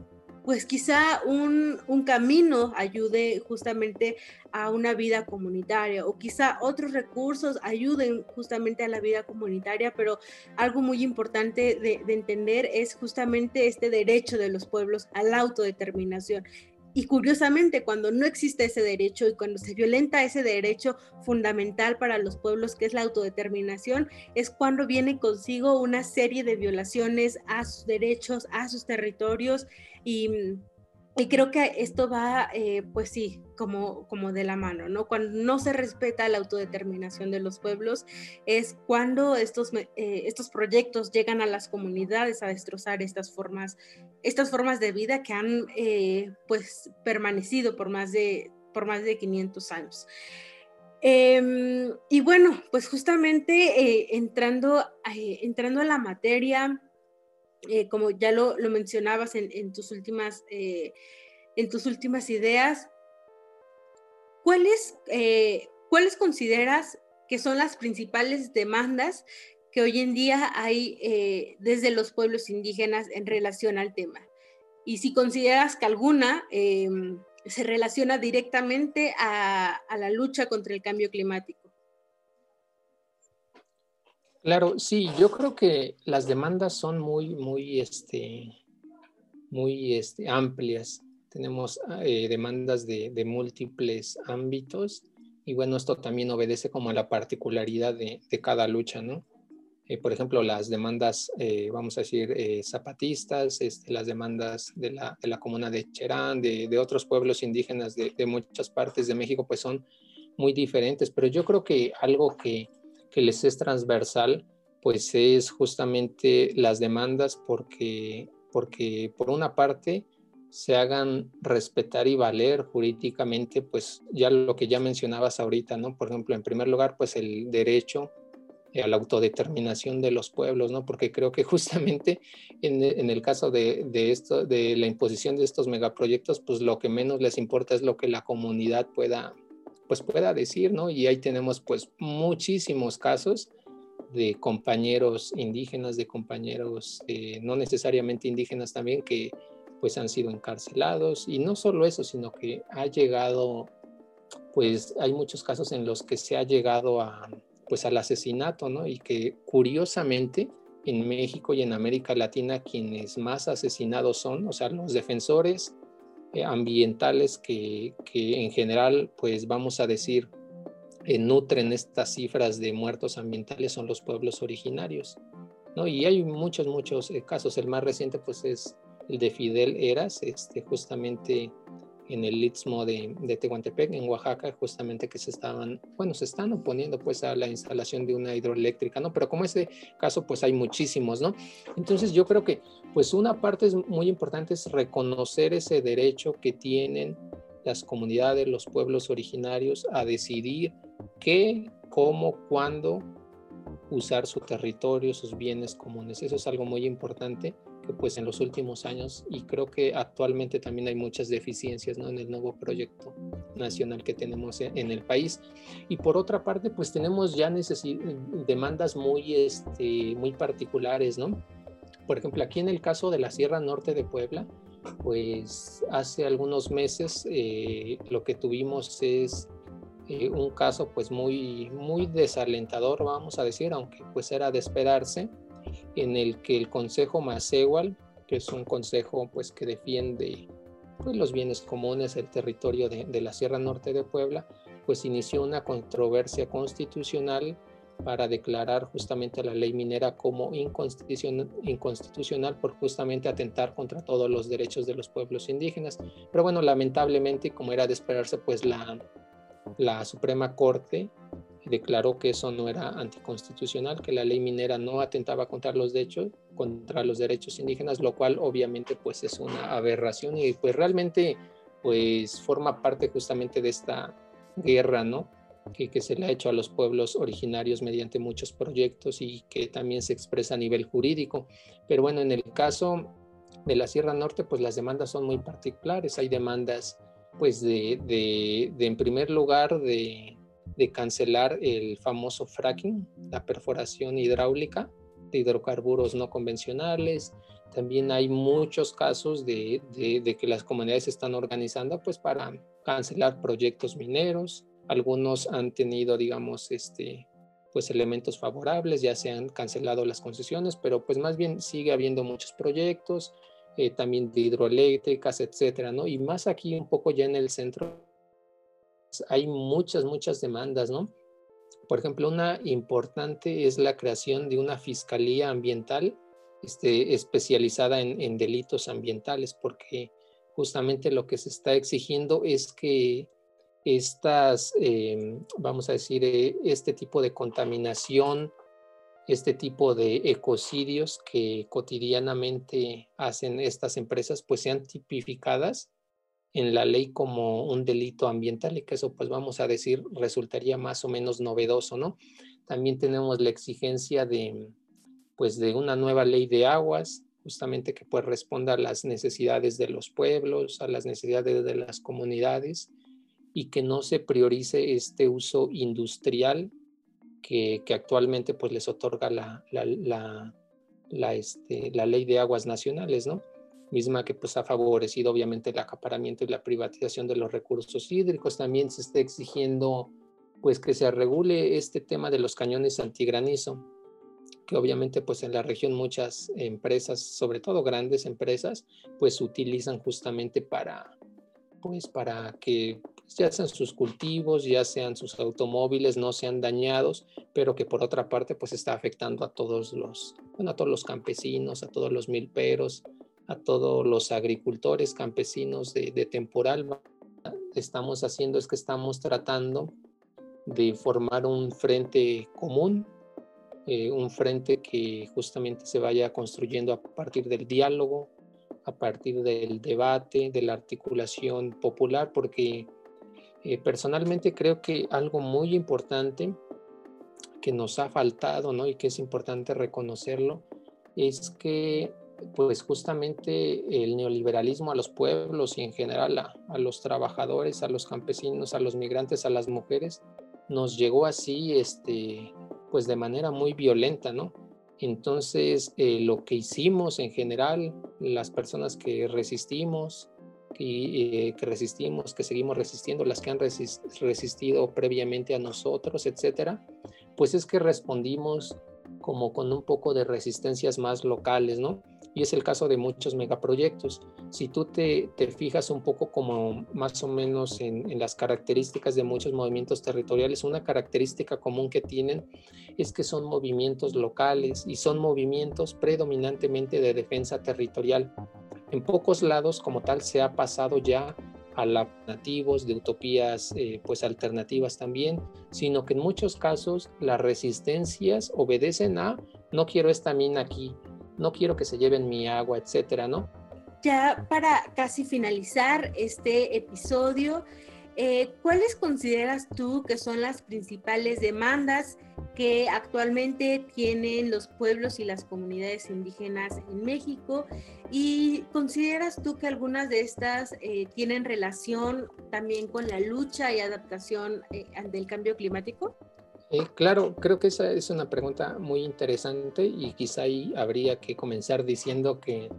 pues quizá un, camino ayude justamente a una vida comunitaria o quizá otros recursos ayuden justamente a la vida comunitaria, pero algo muy importante de entender es justamente este derecho de los pueblos a la autodeterminación y curiosamente, cuando no existe ese derecho y cuando se violenta ese derecho fundamental para los pueblos, que es la autodeterminación, es cuando viene consigo una serie de violaciones a sus derechos, a sus territorios y y creo que esto va, eh, pues sí, como, como de la mano, ¿no? Cuando no se respeta la autodeterminación de los pueblos, es cuando estos, eh, estos proyectos llegan a las comunidades a destrozar estas formas, estas formas de vida que han, eh, pues, permanecido por más de, por más de 500 años. Em, y bueno, pues justamente entrando, entrando a la materia, eh, como ya lo, mencionabas en, tus últimas, eh, en tus últimas ideas, ¿cuáles, eh, ¿cuáles consideras que son las principales demandas que hoy en día hay desde los pueblos indígenas en relación al tema? Y si consideras que alguna se relaciona directamente a la lucha contra el cambio climático.
Claro, sí, yo creo que las demandas son muy, muy, este, muy este, amplias. Tenemos eh, demandas de, múltiples ámbitos y bueno, esto también obedece como a la particularidad de, cada lucha, ¿no? Eh, por ejemplo, las demandas, eh, vamos a decir, zapatistas, este, las demandas de la, de la, comuna de Cherán, de otros pueblos indígenas de, muchas partes de México, pues son muy diferentes, pero yo creo que algo que, que les es transversal, pues es justamente las demandas porque, porque por una parte se hagan respetar y valer jurídicamente, pues ya lo que ya mencionabas ahorita, ¿no? Por ejemplo, en primer lugar, pues el derecho a la autodeterminación de los pueblos, ¿no? Porque creo que [LAUGHS] justamente en, el caso de, de, esto, de la imposición de estos megaproyectos, pues lo que menos les importa es lo que la comunidad pueda, pues pueda decir, ¿no? Y ahí tenemos pues muchísimos casos de compañeros indígenas, de compañeros eh, no necesariamente indígenas también que pues han sido encarcelados y no solo eso, sino que ha llegado, pues hay muchos casos en los que se ha llegado a pues al asesinato, ¿no? Y que curiosamente en México y en América Latina quienes más asesinados son, o sea, los defensores ambientales que, en general, pues vamos a decir, eh, nutren estas cifras de muertos ambientales son los pueblos originarios. ¿no? Y hay muchos, muchos eh, casos. El más reciente pues es el de Fidel Eras, este, justamente en el istmo de, de, Tehuantepec, en Oaxaca, justamente que se estaban, bueno, se están oponiendo pues a la instalación de una hidroeléctrica, ¿no? Pero como ese caso, pues hay muchísimos, ¿no? Entonces yo creo que pues una parte es muy importante es reconocer ese derecho que tienen las comunidades, los pueblos originarios a decidir qué, cómo, cuándo usar su territorio, sus bienes comunes. Eso es algo muy importante que pues en los últimos años y creo que actualmente también hay muchas deficiencias ¿no? en el nuevo proyecto nacional que tenemos en el país. Y por otra parte, pues tenemos ya demandas muy, este, muy particulares, ¿no? Por ejemplo, aquí en el caso de la Sierra Norte de Puebla, pues hace algunos meses eh, lo que tuvimos es eh, un caso pues muy, muy desalentador, vamos a decir, aunque pues era de esperarse, en el que el Consejo Macehual, que es un consejo pues que defiende pues, los bienes comunes, el territorio de, de la Sierra Norte de Puebla, pues inició una controversia constitucional para declarar justamente la ley minera como inconstitucional, inconstitucional, por justamente atentar contra todos los derechos de los pueblos indígenas. Pero bueno, lamentablemente, como era de esperarse, pues la, la Suprema Corte declaró que eso no era anticonstitucional, que la ley minera no atentaba contra los derechos, contra los derechos indígenas, lo cual obviamente pues es una aberración y pues realmente pues forma parte justamente de esta guerra, ¿no? Que, que, se le ha hecho a los pueblos originarios mediante muchos proyectos y que también se expresa a nivel jurídico. Pero bueno, en el caso de la Sierra Norte, pues las demandas son muy particulares. Hay demandas, pues de, de, de en primer lugar, de, de cancelar el famoso fracking, la perforación hidráulica de hidrocarburos no convencionales. También hay muchos casos de, que las comunidades están organizando pues para cancelar proyectos mineros. Algunos han tenido, digamos, este, pues elementos favorables, ya se han cancelado las concesiones, pero pues más bien sigue habiendo muchos proyectos, eh, también de hidroeléctricas, etcétera, ¿no? Y más aquí un poco ya en el centro hay muchas, muchas demandas, ¿no? Por ejemplo, una importante es la creación de una fiscalía ambiental este, especializada en, delitos ambientales, porque justamente lo que se está exigiendo es que estas, em, vamos a decir, eh, este tipo de contaminación, este tipo de ecocidios que cotidianamente hacen estas empresas, pues sean tipificadas en la ley como un delito ambiental y que eso pues vamos a decir resultaría más o menos novedoso, ¿no? También tenemos la exigencia de pues de una nueva ley de aguas, justamente que pues responda a las necesidades de los pueblos, a las necesidades de las comunidades y que no se priorice este uso industrial que, que actualmente pues les otorga la, la, la, este, la ley de aguas nacionales, ¿no? Misma que pues ha favorecido obviamente el acaparamiento y la privatización de los recursos hídricos. También se está exigiendo pues que se regule este tema de los cañones antigranizo, que obviamente pues en la región muchas empresas, sobre todo grandes empresas, pues utilizan justamente para pues para que pues, ya sean sus cultivos, ya sean sus automóviles, no sean dañados, pero que por otra parte pues está afectando a todos los, bueno, a todos los campesinos, a todos los milperos, a todos los agricultores campesinos de, temporal. Estamos haciendo es que estamos tratando de formar un frente común, eh, un frente que justamente se vaya construyendo a partir del diálogo, a partir del debate, de la articulación popular, porque eh, personalmente creo que algo muy importante que nos ha faltado, ¿no? Y que es importante reconocerlo, es que pues justamente el neoliberalismo a los pueblos y en general a, los trabajadores, a los campesinos, a los migrantes, a las mujeres, nos llegó así, este, pues de manera muy violenta, ¿no? Entonces, eh, lo que hicimos en general, las personas que resistimos, que, eh, que resistimos, que seguimos resistiendo, las que han resistido previamente a nosotros, etcétera, pues es que respondimos como con un poco de resistencias más locales, ¿no? Y es el caso de muchos megaproyectos. Si tú te, fijas un poco como más o menos en, las características de muchos movimientos territoriales, una característica común que tienen es que son movimientos locales y son movimientos predominantemente de defensa territorial. En pocos lados como tal se ha pasado ya alternativos, de utopías eh, pues alternativas también, sino que en muchos casos las resistencias obedecen a no quiero esta mina aquí, no quiero que se lleven mi agua, etcétera, ¿no?
Ya para casi finalizar este episodio, eh, ¿cuáles consideras tú que son las principales demandas que actualmente tienen los pueblos y las comunidades indígenas en México? ¿Y consideras tú que algunas de estas eh, tienen relación también con la lucha y adaptación eh, del cambio climático?
claro, creo que esa es una pregunta muy interesante y quizá ahí habría que comenzar diciendo que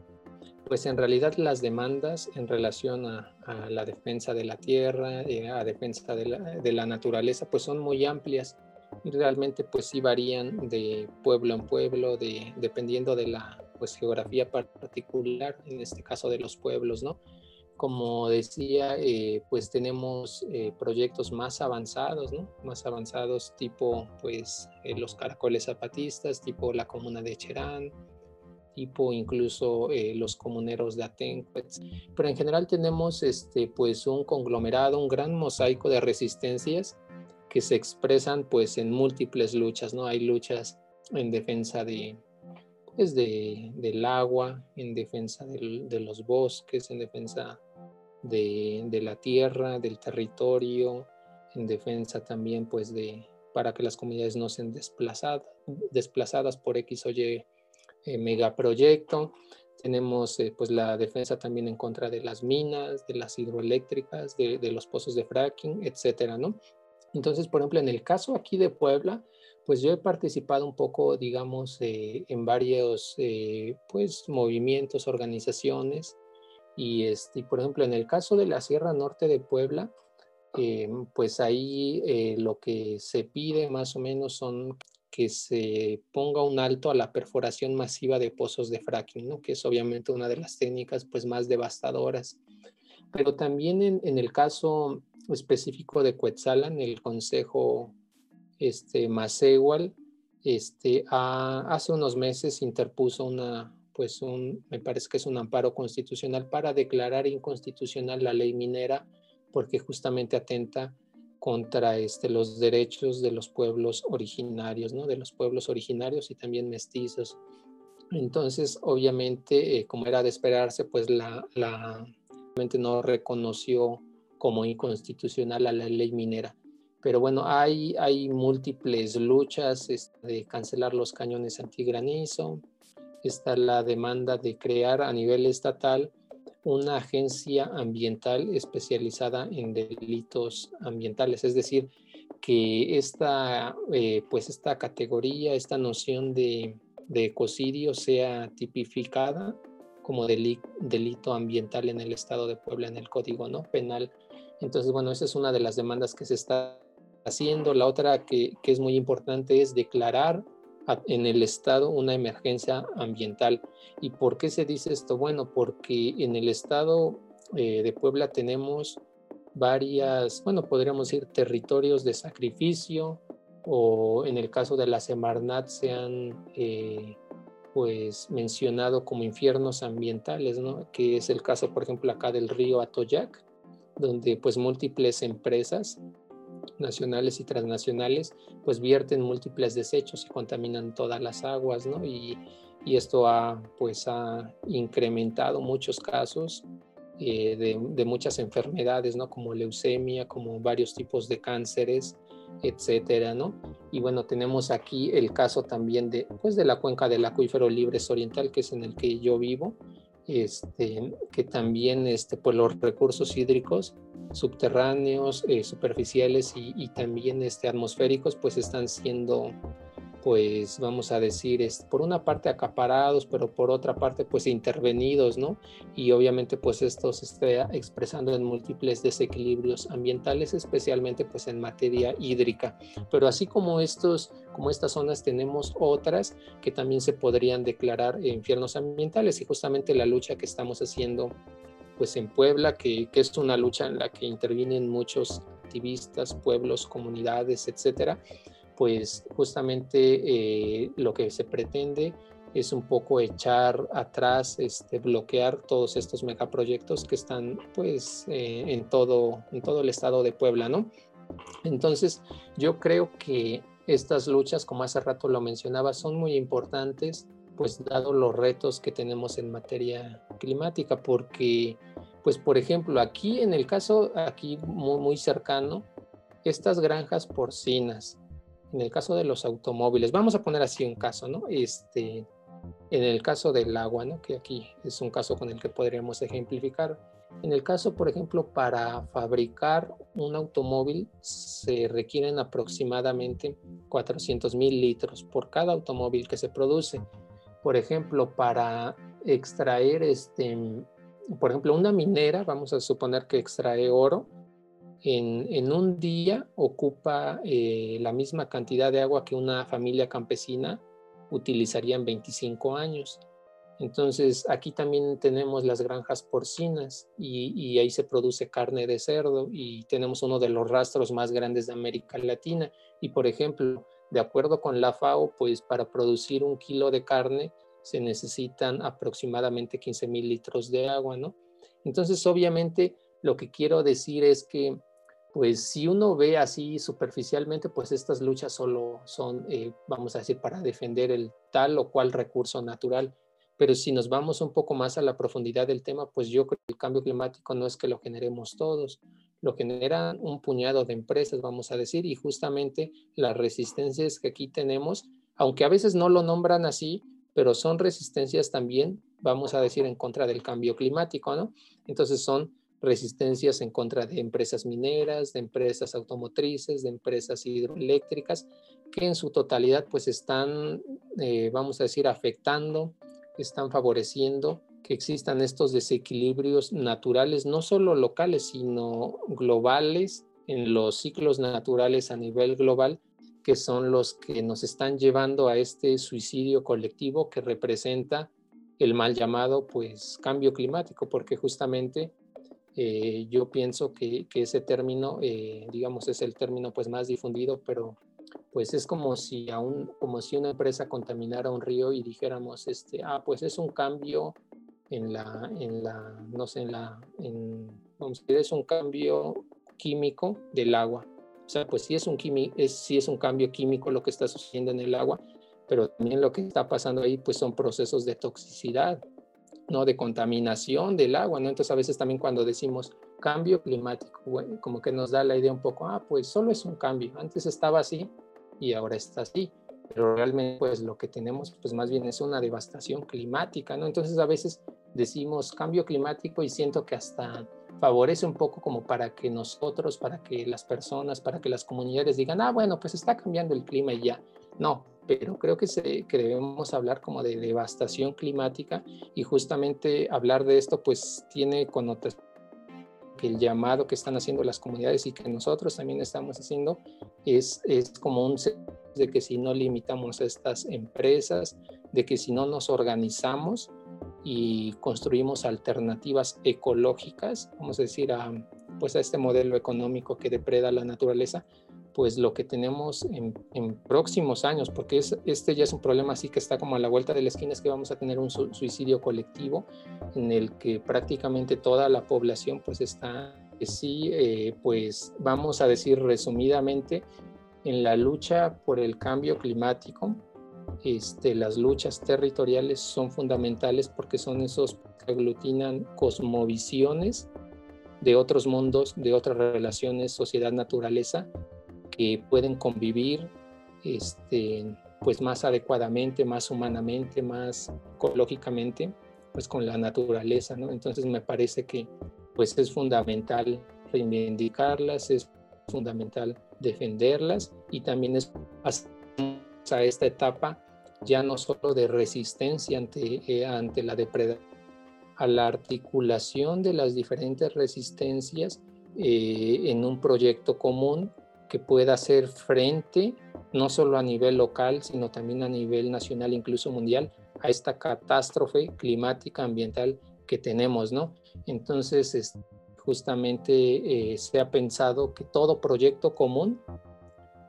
pues en realidad las demandas en relación a, la defensa de la tierra, eh, a defensa de la, naturaleza, pues son muy amplias y realmente pues sí varían de pueblo en pueblo, de, dependiendo de la pues geografía particular, en este caso de los pueblos, ¿no? Como decía, eh, pues tenemos eh, proyectos más avanzados, ¿no? Más avanzados tipo pues los caracoles zapatistas, tipo la comuna de Cherán, tipo incluso eh, los comuneros de Atenco, pero en general tenemos este, pues un conglomerado, un gran mosaico de resistencias que se expresan pues en múltiples luchas, ¿no? Hay luchas en defensa de, pues, de, del agua, en defensa de los bosques, en defensa de, de, la tierra, del territorio, en defensa también pues de para que las comunidades no sean desplazadas, desplazadas por X o Y eh, megaproyecto. Tenemos eh, pues la defensa también en contra de las minas, de las hidroeléctricas, de, los pozos de fracking, etcétera, ¿no? Entonces, por ejemplo, en el caso aquí de Puebla, pues yo he participado un poco, digamos, eh, en varios, eh, pues, movimientos, organizaciones, y, este, por ejemplo, en el caso de la Sierra Norte de Puebla, pues ahí lo que se pide más o menos son que se ponga un alto a la perforación masiva de pozos de fracking, ¿no? que es obviamente una de las técnicas pues, más devastadoras. Pero también en, en el caso específico de Cuetzalan, el Consejo este, este, hace unos meses interpuso una, pues un, me parece que es un amparo constitucional para declarar inconstitucional la ley minera porque justamente atenta contra este, los derechos de los pueblos originarios, ¿no? de los pueblos originarios y también mestizos. Entonces, obviamente, eh, como era de esperarse, pues la, la no reconoció como inconstitucional a la ley minera. Pero bueno, hay, múltiples luchas de cancelar los cañones antigranizo. Está la demanda de crear a nivel estatal una agencia ambiental especializada en delitos ambientales, es decir, que esta, eh, pues esta categoría, esta noción de, de ecocidio sea tipificada como delito ambiental en el estado de Puebla, en el Código ¿no? Penal entonces, bueno, esa es una de las demandas que se está haciendo. La otra que, es muy importante es declarar en el estado una emergencia ambiental. ¿Y por qué se dice esto? Bueno, porque en el estado eh, de Puebla tenemos varias, bueno, podríamos decir territorios de sacrificio o en el caso de la Semarnat se han eh, pues mencionado como infiernos ambientales, ¿no? Que es el caso, por ejemplo, acá del río Atoyac, donde pues múltiples empresas nacionales y transnacionales pues vierten múltiples desechos y contaminan todas las aguas, ¿no? Y, esto ha pues ha incrementado muchos casos eh, de, muchas enfermedades, ¿no? Como leucemia, como varios tipos de cánceres, etcétera, ¿no? Y bueno, tenemos aquí el caso también de, pues, de la cuenca del acuífero Libres Oriental, que es en el que yo vivo, este, que también este, pues los recursos hídricos subterráneos, eh, superficiales y, también este, atmosféricos, pues están siendo pues vamos a decir, es, por una parte acaparados, pero por otra parte pues intervenidos, ¿no? Y obviamente pues esto se está expresando en múltiples desequilibrios ambientales, especialmente pues en materia hídrica. Pero así como estos, como estas zonas tenemos otras que también se podrían declarar infiernos ambientales y justamente la lucha que estamos haciendo pues en Puebla, que, que es una lucha en la que intervienen muchos activistas, pueblos, comunidades, etcétera, pues justamente eh, lo que se pretende es un poco echar atrás, este, bloquear todos estos megaproyectos que están pues eh, en, todo, en todo el estado de Puebla, ¿no? Entonces yo creo que estas luchas, como hace rato lo mencionaba, son muy importantes, pues dado los retos que tenemos en materia climática, porque pues por ejemplo aquí en el caso aquí muy, muy cercano, estas granjas porcinas, en el caso de los automóviles, vamos a poner así un caso, ¿no? Este, en el caso del agua, ¿no? Que aquí es un caso con el que podríamos ejemplificar. En el caso, por ejemplo, para fabricar un automóvil se requieren aproximadamente 400 mil litros por cada automóvil que se produce. Por ejemplo, para extraer, este, por ejemplo, una minera, vamos a suponer que extrae oro, en, un día ocupa eh, la misma cantidad de agua que una familia campesina utilizaría en 25 años. Entonces, aquí también tenemos las granjas porcinas y, y, ahí se produce carne de cerdo y tenemos uno de los rastros más grandes de América Latina. Y, por ejemplo, de acuerdo con la FAO, pues para producir un kilo de carne se necesitan aproximadamente 15 mil litros de agua, ¿no? Entonces, obviamente, lo que quiero decir es que pues si uno ve así superficialmente, pues estas luchas solo son, eh, vamos a decir, para defender el tal o cual recurso natural. Pero si nos vamos un poco más a la profundidad del tema, pues yo creo que el cambio climático no es que lo generemos todos, lo generan un puñado de empresas, vamos a decir, y justamente las resistencias que aquí tenemos, aunque a veces no lo nombran así, pero son resistencias también, vamos a decir, en contra del cambio climático, ¿no? Entonces son resistencias en contra de empresas mineras, de empresas automotrices, de empresas hidroeléctricas, que en su totalidad pues están, eh, vamos a decir, afectando, están favoreciendo que existan estos desequilibrios naturales, no solo locales, sino globales, en los ciclos naturales a nivel global, que son los que nos están llevando a este suicidio colectivo que representa el mal llamado pues cambio climático, porque justamente eh, yo pienso que, ese término, eh, digamos, es el término pues más difundido, pero pues es como si, aún, como si una empresa contaminara un río y dijéramos, este, ah, pues es un cambio en la, en la no sé, en la, en, vamos a decir, es un cambio químico del agua. O sea, pues sí es, un es, sí es un cambio químico lo que está sucediendo en el agua, pero también lo que está pasando ahí pues son procesos de toxicidad, ¿no? De contaminación del agua, ¿no? Entonces a veces también cuando decimos cambio climático, bueno, como que nos da la idea un poco, ah, pues solo es un cambio, antes estaba así y ahora está así, pero realmente pues lo que tenemos pues más bien es una devastación climática, ¿no? Entonces a veces decimos cambio climático y siento que hasta favorece un poco como para que nosotros, para que las personas, para que las comunidades digan, ah, bueno, pues está cambiando el clima y ya. No, pero creo que, se, debemos hablar como de devastación climática y justamente hablar de esto pues tiene connotación que el llamado que están haciendo las comunidades y que nosotros también estamos haciendo es, es como un de que si no limitamos a estas empresas, de que si no nos organizamos y construimos alternativas ecológicas, vamos a decir, a, pues a este modelo económico que depreda la naturaleza, pues lo que tenemos en, próximos años, porque es, este ya es un problema así que está como a la vuelta de la esquina, es que vamos a tener un suicidio colectivo en el que prácticamente toda la población pues está, sí, eh, pues vamos a decir resumidamente, en la lucha por el cambio climático, este, las luchas territoriales son fundamentales porque son esos que aglutinan cosmovisiones de otros mundos, de otras relaciones, sociedad, naturaleza, que pueden convivir este, pues más adecuadamente, más humanamente, más ecológicamente, pues con la naturaleza, ¿no? Entonces me parece que pues es fundamental reivindicarlas, es fundamental defenderlas y también es a esta etapa ya no solo de resistencia ante, eh, ante la depredación, a la articulación de las diferentes resistencias eh, en un proyecto común que pueda hacer frente, no solo a nivel local, sino también a nivel nacional, incluso mundial, a esta catástrofe climática ambiental que tenemos, ¿no? Entonces, justamente eh, se ha pensado que todo proyecto común,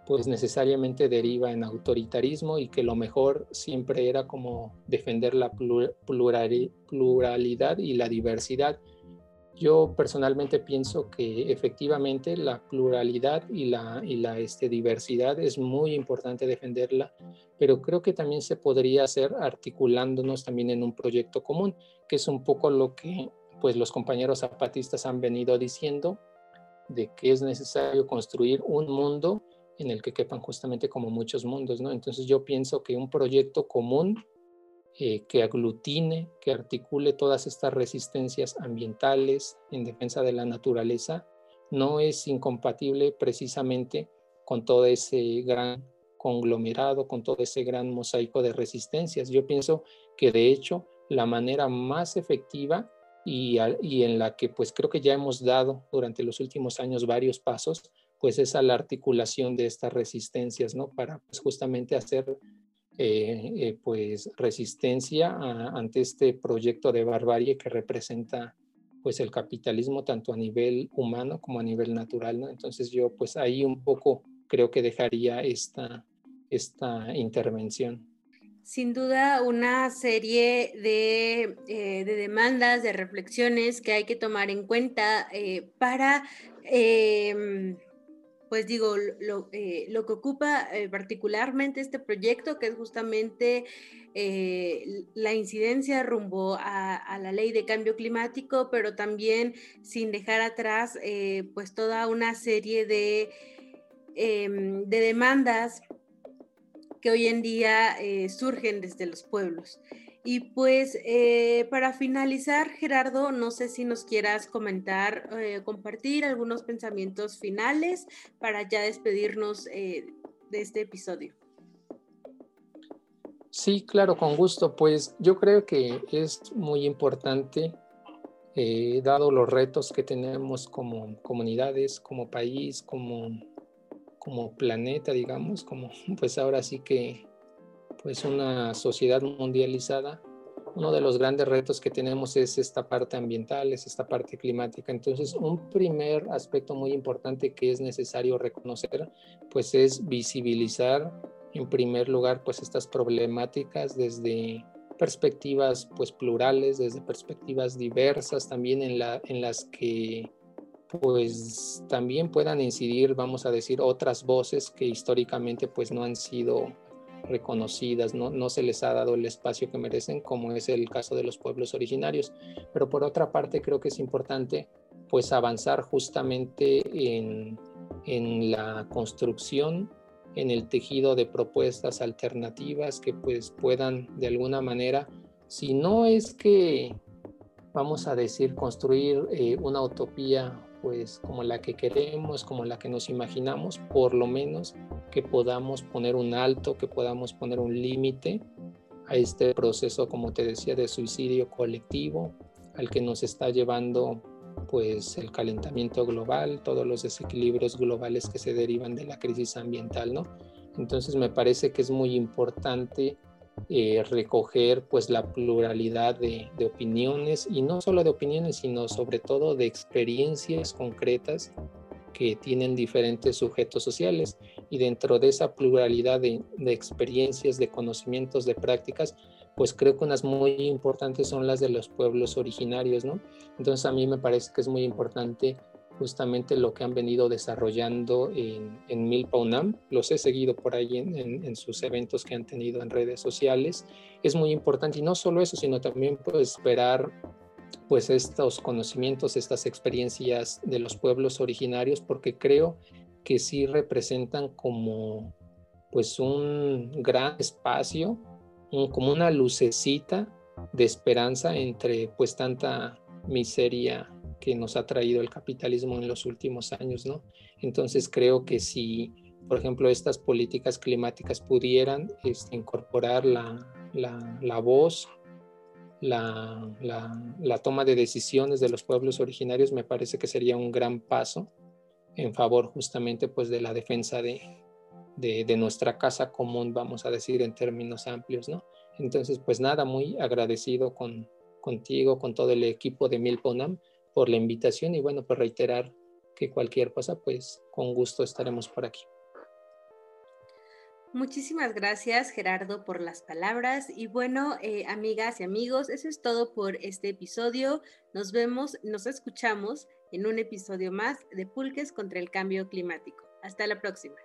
pues necesariamente deriva en autoritarismo y que lo mejor siempre era como defender la pluralidad y la diversidad yo personalmente pienso que efectivamente la pluralidad y la, y la este, diversidad es muy importante defenderla, pero creo que también se podría hacer articulándonos también en un proyecto común, que es un poco lo que pues los compañeros zapatistas han venido diciendo, de que es necesario construir un mundo en el que quepan justamente como muchos mundos, ¿no? Entonces yo pienso que un proyecto común eh, que aglutine, que articule todas estas resistencias ambientales en defensa de la naturaleza, no es incompatible precisamente con todo ese gran conglomerado, con todo ese gran mosaico de resistencias. Yo pienso que de hecho la manera más efectiva y, en la que pues creo que ya hemos dado durante los últimos años varios pasos, pues es a la articulación de estas resistencias, ¿no? Para pues, justamente hacer eh, eh, pues resistencia ante este proyecto de barbarie que representa pues el capitalismo tanto a nivel humano como a nivel natural, ¿no? Entonces yo pues ahí un poco creo que dejaría esta, esta intervención.
Sin duda, una serie de, eh, de, demandas, de reflexiones que hay que tomar en cuenta para em, pues digo, lo, eh, que ocupa eh, particularmente este proyecto, que es justamente eh, la incidencia rumbo a, la ley de cambio climático, pero también sin dejar atrás pues toda una serie de, em, de demandas que hoy en día surgen desde los pueblos. Y pues eh, para finalizar, Gerardo, no sé si nos quieras comentar, eh, compartir algunos pensamientos finales para ya despedirnos eh, de este episodio.
Sí, claro, con gusto. Pues yo creo que es muy importante, dado los retos que tenemos como comunidades, como país, como, como planeta, digamos, como pues ahora sí que pues una sociedad mundializada, uno de los grandes retos que tenemos es esta parte ambiental, es esta parte climática. Entonces, un primer aspecto muy importante que es necesario reconocer, pues es visibilizar en primer lugar pues estas problemáticas desde perspectivas pues plurales, desde perspectivas diversas también en, la, en las que pues también puedan incidir, vamos a decir, otras voces que históricamente pues no han sido reconocidas, ¿no? no se les ha dado el espacio que merecen, como es el caso de los pueblos originarios. Pero por otra parte, creo que es importante pues avanzar justamente en, en la construcción, en el tejido de propuestas alternativas que pues puedan de alguna manera, si no es que vamos a decir construir eh, una utopía pues como la que queremos, como la que nos imaginamos, por lo menos que podamos poner un alto, que podamos poner un límite a este proceso, como te decía, de suicidio colectivo, al que nos está llevando pues el calentamiento global, todos los desequilibrios globales que se derivan de la crisis ambiental, ¿no? Entonces me parece que es muy importante eh, recoger pues la pluralidad de, opiniones y no solo de opiniones, sino sobre todo de experiencias concretas que tienen diferentes sujetos sociales y dentro de esa pluralidad de, de, experiencias, de conocimientos, de prácticas, pues creo que unas muy importantes son las de los pueblos originarios, ¿no? Entonces a mí me parece que es muy importante justamente lo que han venido desarrollando en, en. Los he seguido por ahí en, sus eventos que han tenido en redes sociales. Es muy importante y no solo eso, sino también pues, esperar pues estos conocimientos, estas experiencias de los pueblos originarios, porque creo que sí representan como pues un gran espacio, como una lucecita de esperanza entre pues tanta miseria que nos ha traído el capitalismo en los últimos años, ¿no? Entonces creo que si, por ejemplo, estas políticas climáticas pudieran este, incorporar la, la, voz, la, la, toma de decisiones de los pueblos originarios, me parece que sería un gran paso en favor justamente pues de la defensa de, de, de, nuestra casa común, vamos a decir en términos amplios, ¿no? Entonces, pues nada, muy agradecido con, contigo, con todo el equipo de Milponam por la invitación y bueno, pues reiterar que cualquier cosa, pues con gusto estaremos por aquí.
Muchísimas gracias Gerardo por las palabras y bueno, eh, amigas y amigos, eso es todo por este episodio. Nos vemos, nos escuchamos en un episodio más de Pulques contra el Cambio Climático. Hasta la próxima.